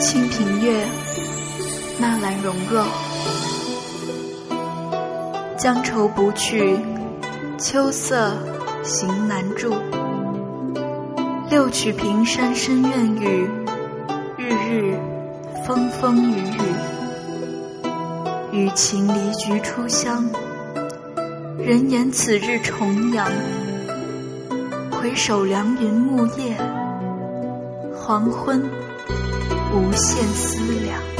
清平乐，纳兰容若。江愁不去，秋色行难住。六曲平山深院雨，日日风风雨雨。雨晴离菊初香，人言此日重阳。回首凉云暮夜，黄昏无限思量。